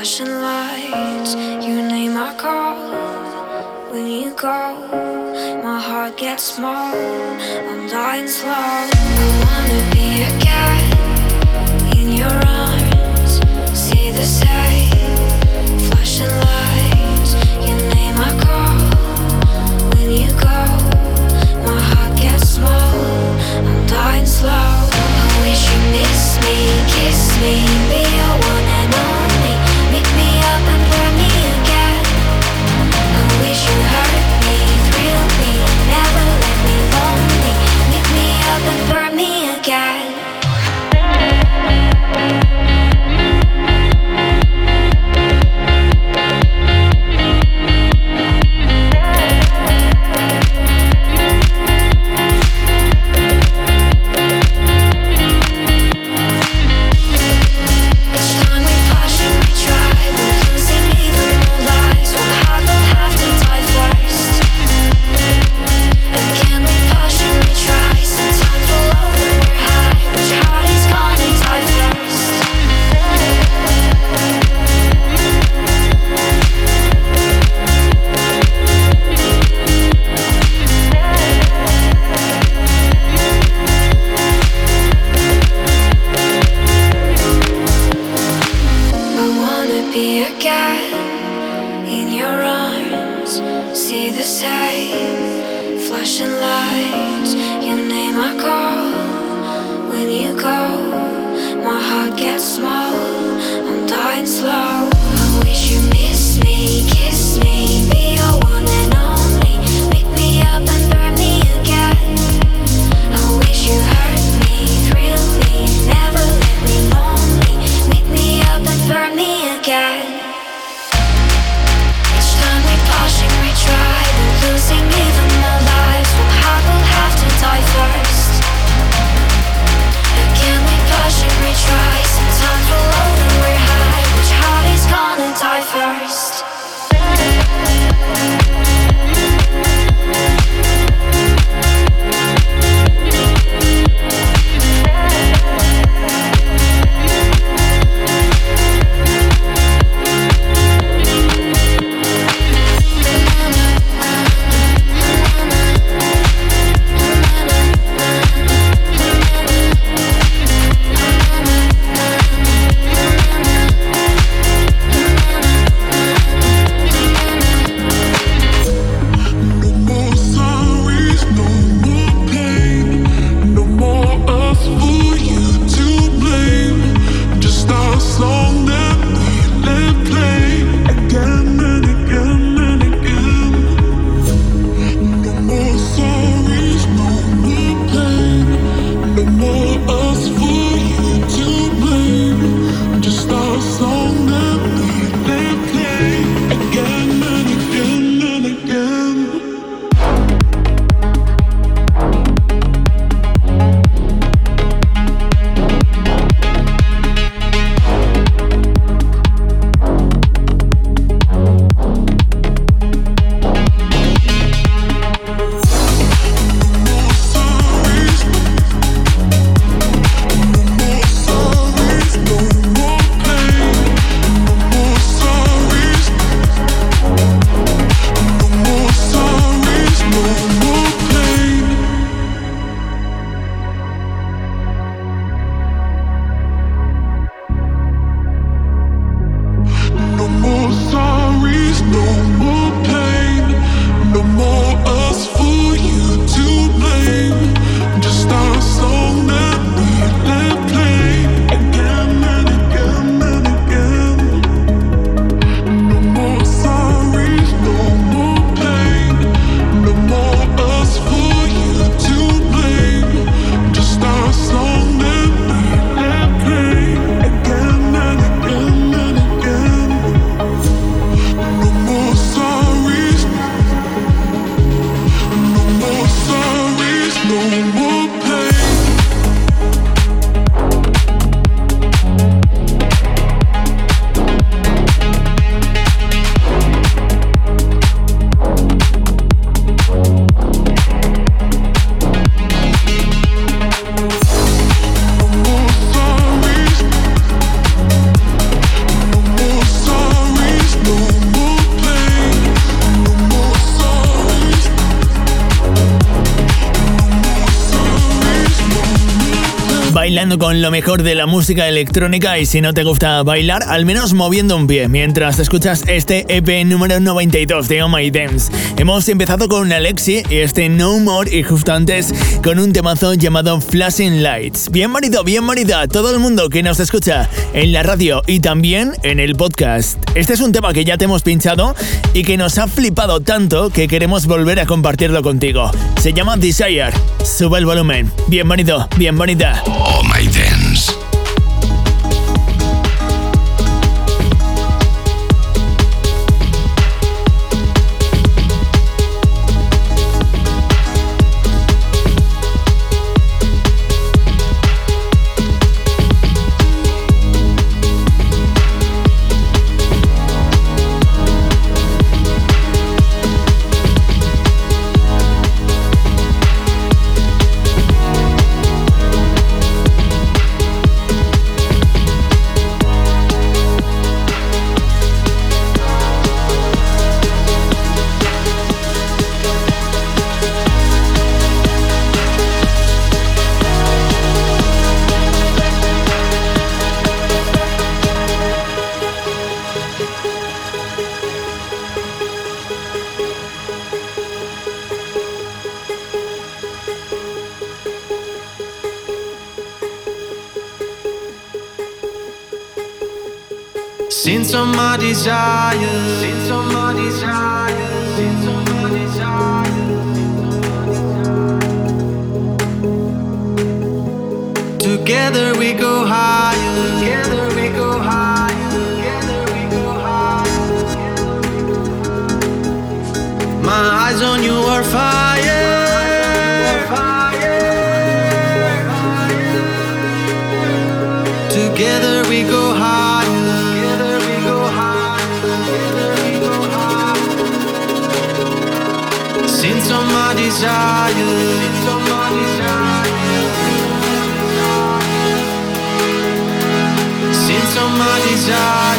flashing lights. Your name I call when you go. My heart gets small, I'm dying slow. I wanna be a cat in your arms, see the sight, flashing lights. Your name I call when you go. My heart gets small, I'm dying slow I wish you miss me, kiss me, be your one and only. Mejor de la música electrónica y si no te gusta bailar, al menos moviendo un pie mientras escuchas este EP número 92 de Oh My Dance. Hemos empezado con Alexi y este No More y justo antes con un temazo llamado Flashing Lights. Bienvenido, bienvenido a todo el mundo que nos escucha en la radio y también en el podcast. Este es un tema que ya te hemos pinchado y que nos ha flipado tanto que queremos volver a compartirlo contigo. Se llama Desire. Sube el volumen. Bienvenido, bienvenida. Oh My Dance. Together we go higher. Together we go higher. Since all my desire. Since all my desire. Since all my desire.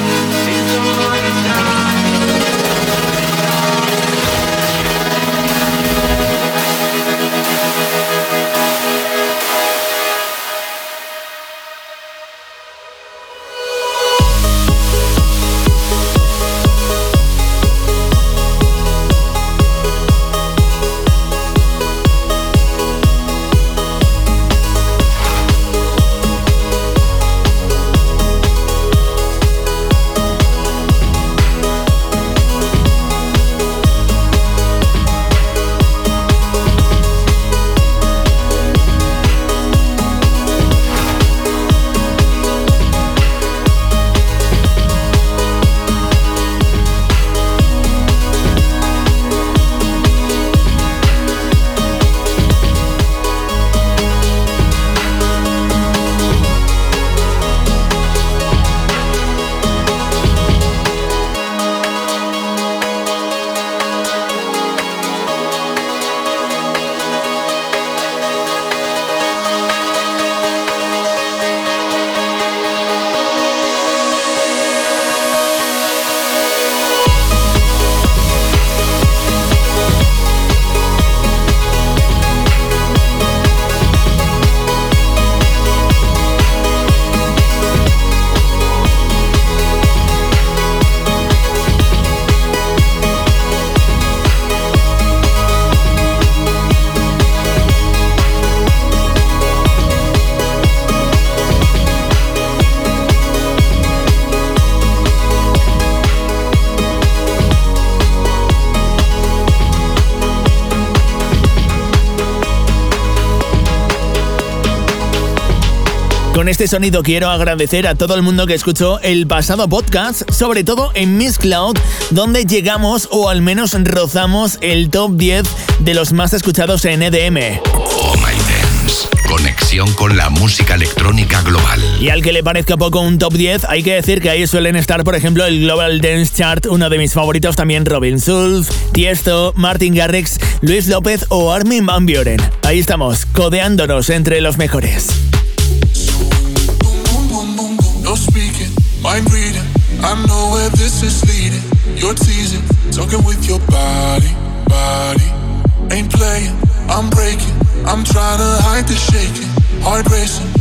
Este sonido quiero agradecer a todo el mundo que escuchó el pasado podcast, sobre todo en Miss Cloud, donde llegamos o al menos rozamos el top 10 de los más escuchados en EDM. Oh my dance. Conexión con la música electrónica global. Y al que le parezca poco un top 10, hay que decir que ahí suelen estar, por ejemplo, el Global Dance Chart, uno de mis favoritos también, Robin Schulz, Tiesto, Martin Garrix, Luis López o Armin Van Buren. Ahí estamos, codeándonos entre los mejores. Mind reading. I know where this is leading. You're teasing, talking with your body, body. Ain't playing, I'm breaking. I'm trying to hide the shaking, heart racing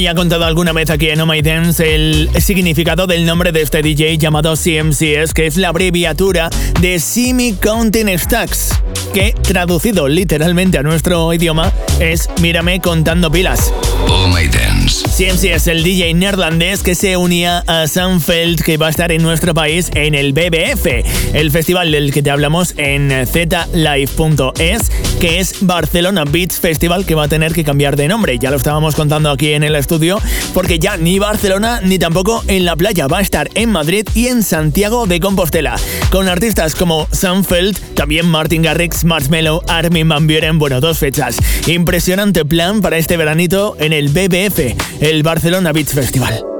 ya he contado alguna vez aquí en Oh My Dance el significado del nombre de este DJ llamado CMCS, que es la abreviatura de Simi Counting Stacks, que traducido literalmente a nuestro idioma es Mírame contando pilas. Oh My Dance. CMC es el DJ neerlandés que se unía a Sunfeld que va a estar en nuestro país en el BBF, el festival del que te hablamos en zlive.es, que es Barcelona Beats Festival que va a tener que cambiar de nombre. Ya lo estábamos contando aquí en el estudio porque ya ni Barcelona ni tampoco en la playa va a estar en Madrid y en Santiago de Compostela, con artistas como Sunfeld, también Martin Garrix, Marshmello, Armin Van Buren, bueno, dos fechas. Impresionante plan para este veranito en el BBF, el Barcelona Beach Festival.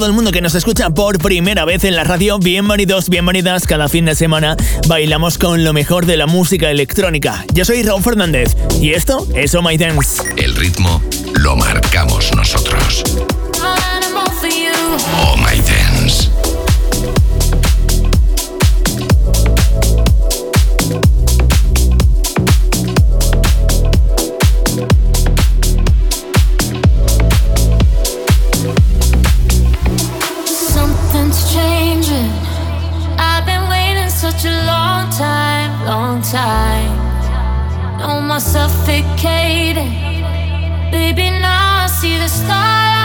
Todo el mundo que nos escucha por primera vez en la radio, bienvenidos, bienvenidas. Cada fin de semana bailamos con lo mejor de la música electrónica. Yo soy Raúl Fernández y esto es Oh My Dance. El ritmo lo marcamos nosotros. Oh My Dance. star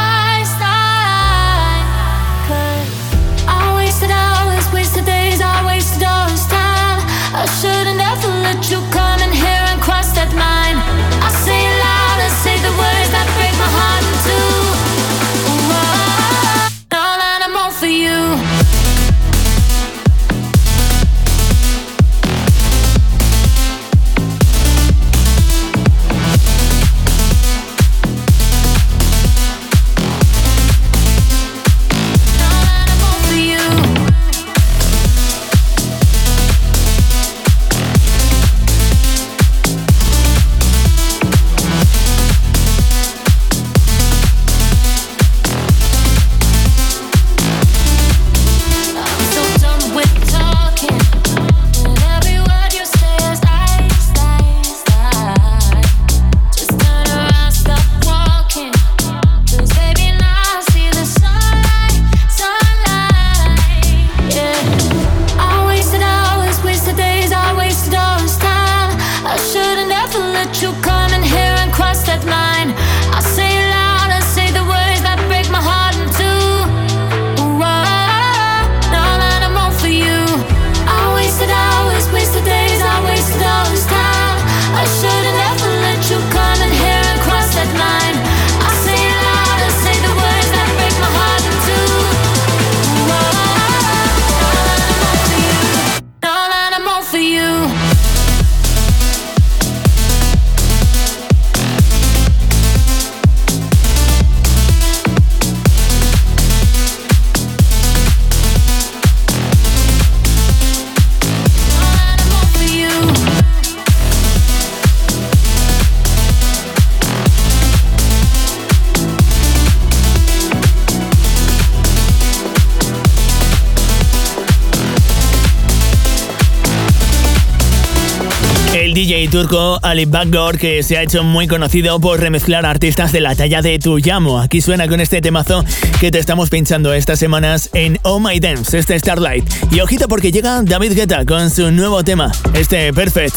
Ali Backdoor que se ha hecho muy conocido por remezclar artistas de la talla de Tuyamo. Aquí suena con este temazo que te estamos pinchando estas semanas en Oh My Dance, este Starlight. Y ojito porque llega David Guetta con su nuevo tema, este Perfect.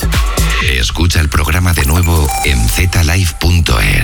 Escucha el programa de nuevo en zlive.es.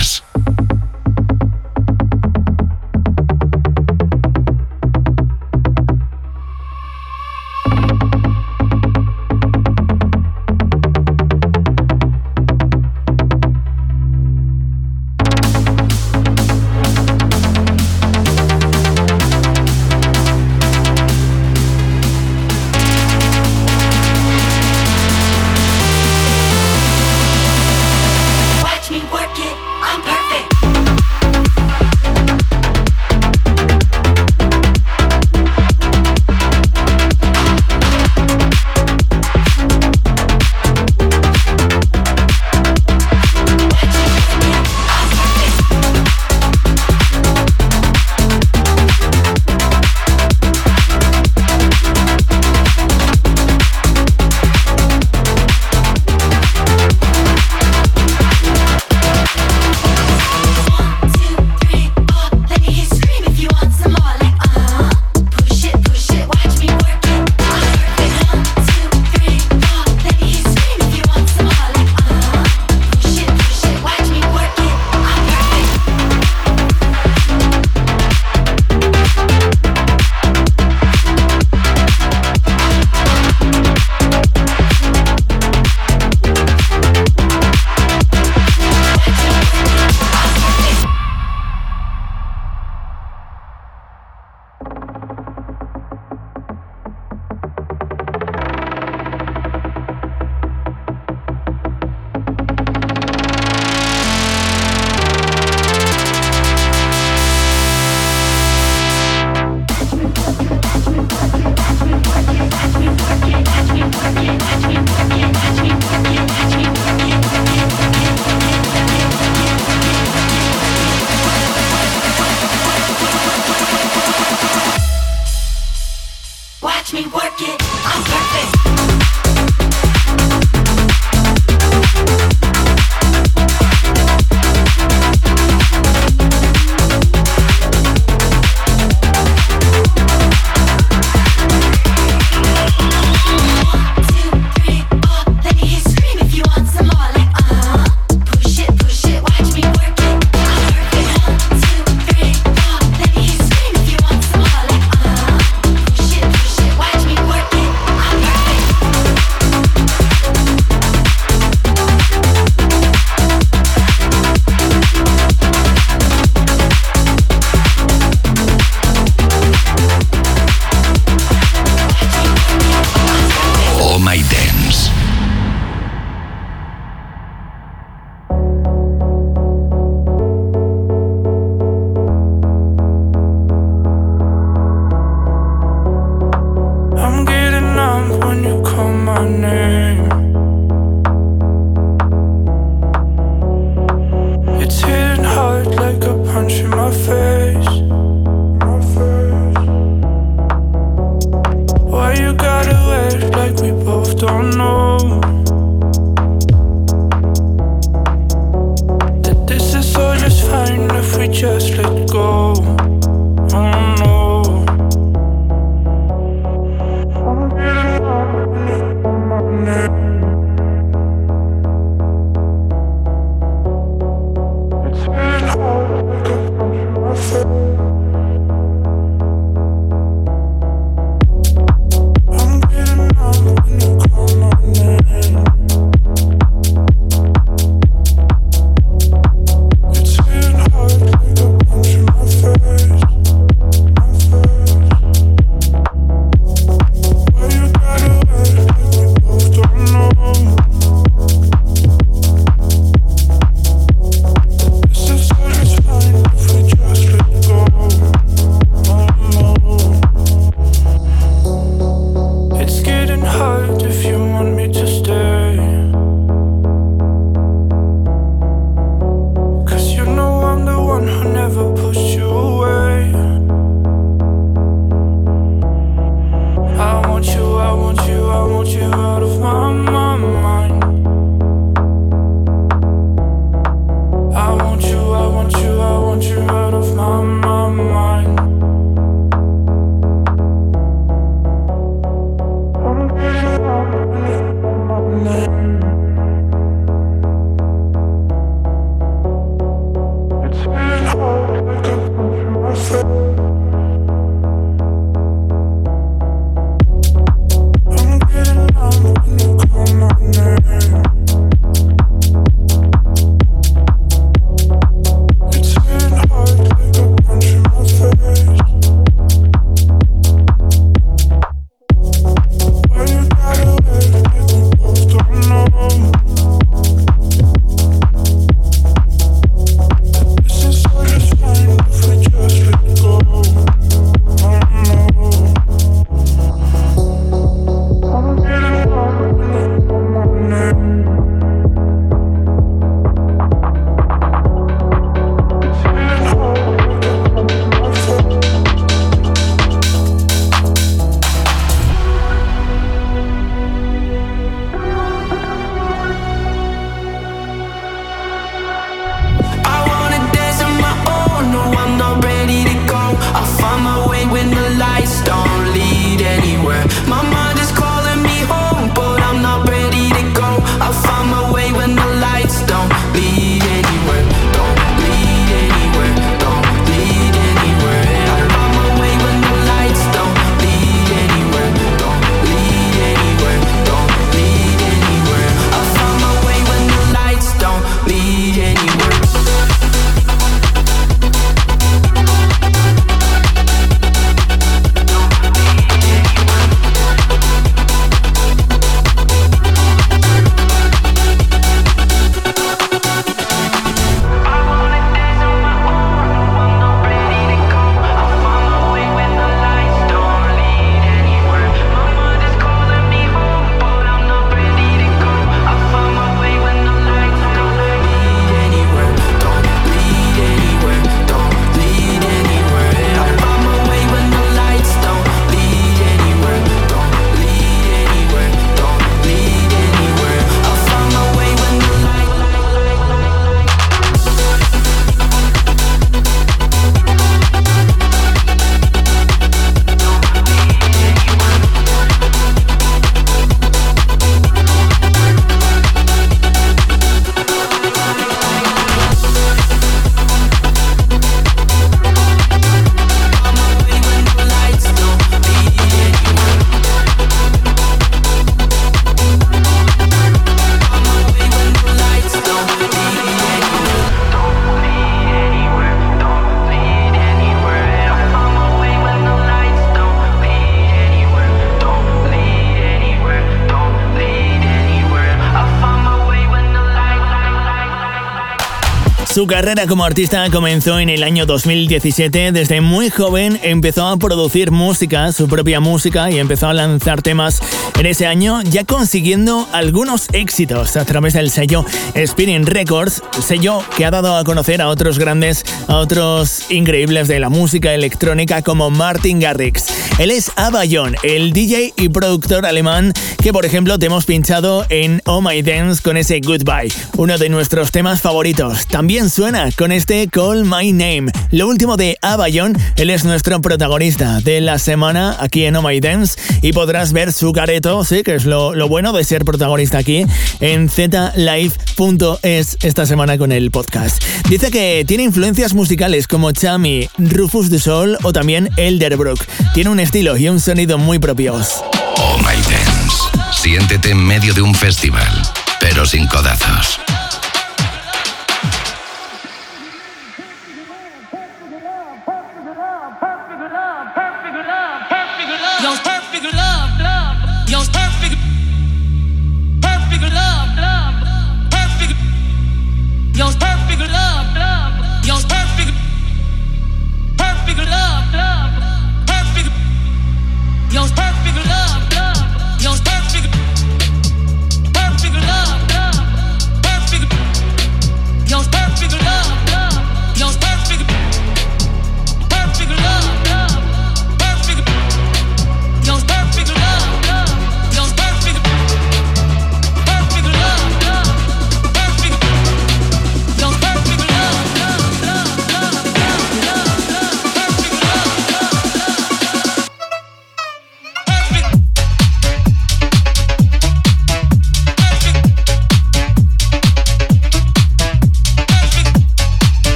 Su carrera como artista comenzó en el año 2017. Desde muy joven empezó a producir música, su propia música, y empezó a lanzar temas en ese año, ya consiguiendo algunos éxitos a través del sello Spinning Records, sello que ha dado a conocer a otros grandes, a otros increíbles de la música electrónica como Martin Garrix. Él es Abayon, el DJ y productor alemán que por ejemplo te hemos pinchado en Oh My Dance con ese Goodbye, uno de nuestros temas favoritos. También suena con este Call My Name. Lo último de Abayon, él es nuestro protagonista de la semana aquí en Oh My Dance y podrás ver su careto, sí, que es lo, bueno de ser protagonista aquí en zlive.es esta semana con el podcast. Dice que tiene influencias musicales como Chami, Rufus du Sol o también Elderbrook. Tiene un estilo y un sonido muy propios. Oh My Dance. Siéntete en medio de un festival, pero sin codazos.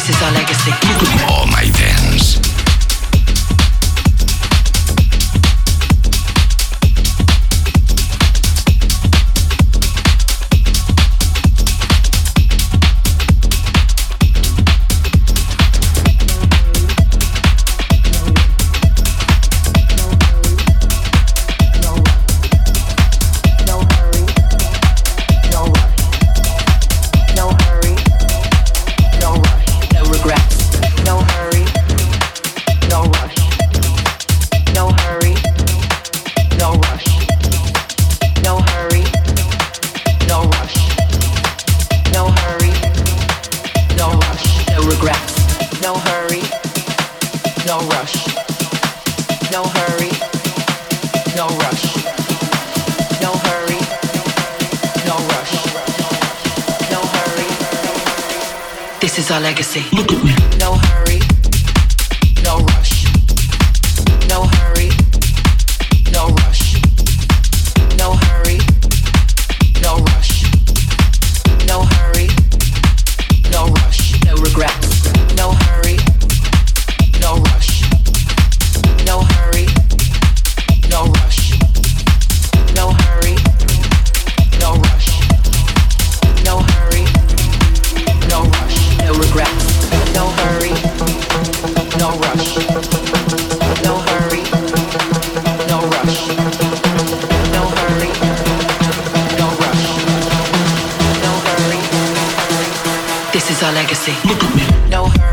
This is our legacy. Legacy. Look at me. No hurry,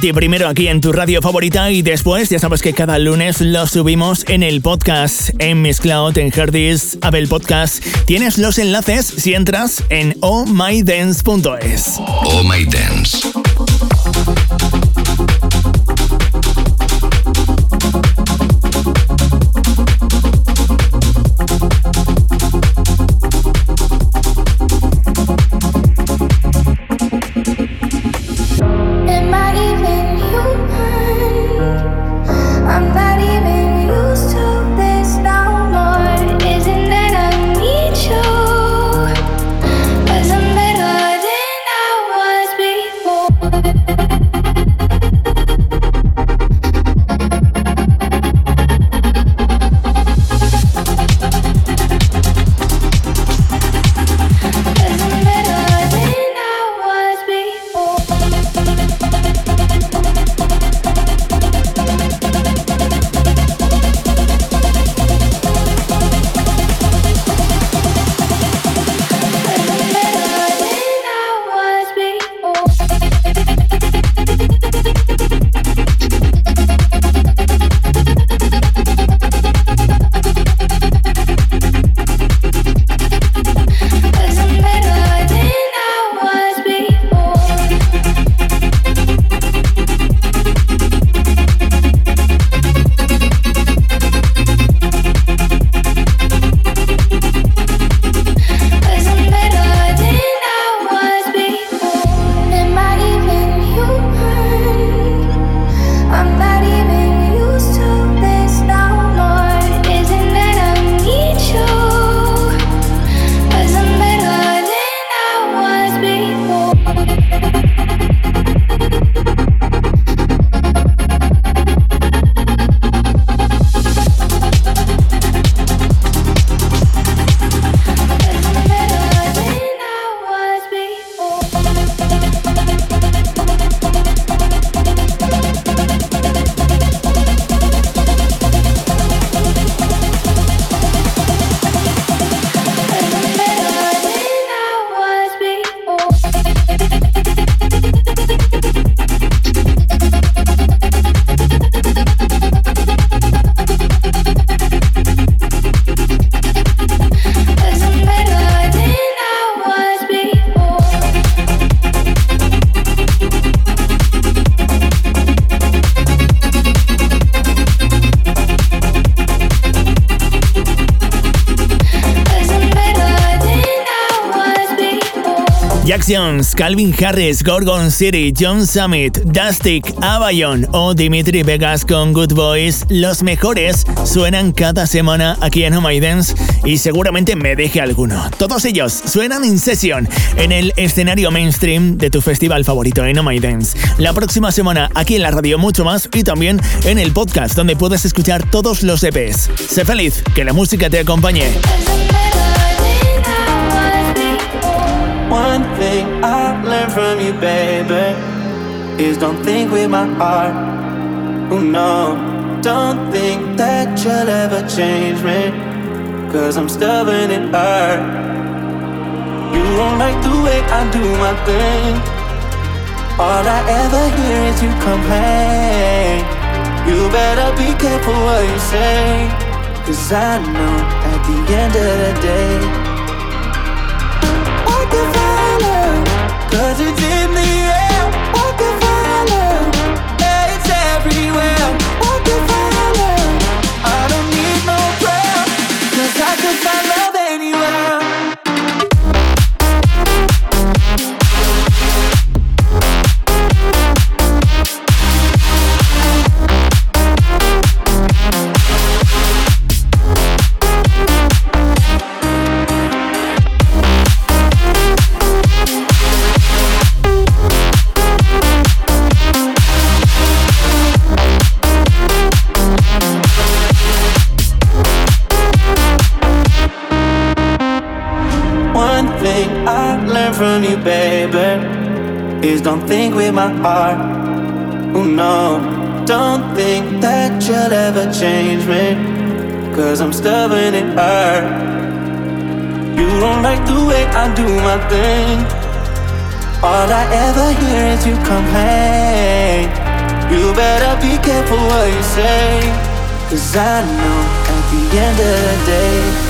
ti primero aquí en tu radio favorita y después ya sabes que cada lunes lo subimos en el podcast, en Miss Cloud, en Herdis, Abel Podcast. Tienes los enlaces si entras en ohmydance.es. Oh My Dance. Jacksons, Calvin Harris, Gorgon City, John Summit, Dustic, Avalon o Dimitri Vegas con Good Boys, los mejores suenan cada semana aquí en My Dance y seguramente me deje alguno. Todos ellos suenan en sesión en el escenario mainstream de tu festival favorito en My Dance. La próxima semana aquí en la radio mucho más y también en el podcast donde puedes escuchar todos los EPs. Sé feliz, que la música te acompañe. Learned from you, baby, is don't think with my heart. Oh no, don't think that you'll ever change me. Cause I'm stubborn and heart. You don't like the way I do my thing. All I ever hear is you complain. You better be careful what you say. Cause I know at the end of the day. Cause it did is don't think with my heart. Oh no, don't think that you'll ever change me. Cause I'm stubborn at heart. You don't like the way I do my thing. All I ever hear is you complain. You better be careful what you say. Cause I know at the end of the day.